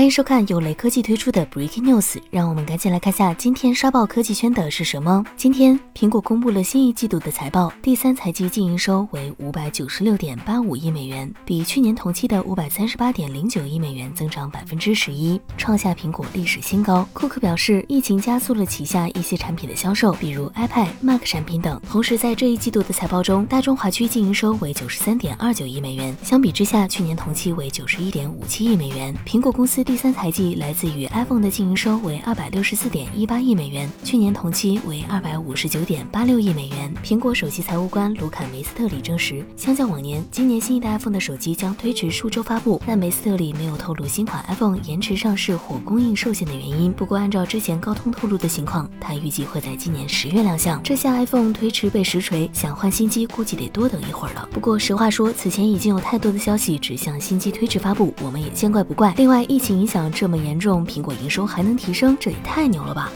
欢迎收看由雷科技推出的 Breaking News，让我们赶紧来看下今天刷爆科技圈的是什么。今天，苹果公布了新一季度的财报，第三财季净营收为五百九十六点八五亿美元，比去年同期的五百三十八点零九亿美元增长百分之十一，创下苹果历史新高。库克表示，疫情加速了旗下一些产品的销售，比如 iPad、Mac 产品等。同时，在这一季度的财报中，大中华区净营收为九十三点二九亿美元，相比之下，去年同期为九十一点五七亿美元。苹果公司。第三财季来自于 iPhone 的净营收为二百六十四点一八亿美元，去年同期为二百五十九点八六亿美元。苹果首席财务官卢卡梅斯特里证实，相较往年，今年新一代 iPhone 的手机将推迟数周发布，但梅斯特里没有透露新款 iPhone 延迟上市或供应受限的原因。不过，按照之前高通透露的情况，他预计会在今年十月亮相。这下 iPhone 推迟被实锤，想换新机估计得多等一会儿了。不过实话说，此前已经有太多的消息指向新机推迟发布，我们也见怪不怪。另外，疫情。影响这么严重，苹果营收还能提升，这也太牛了吧！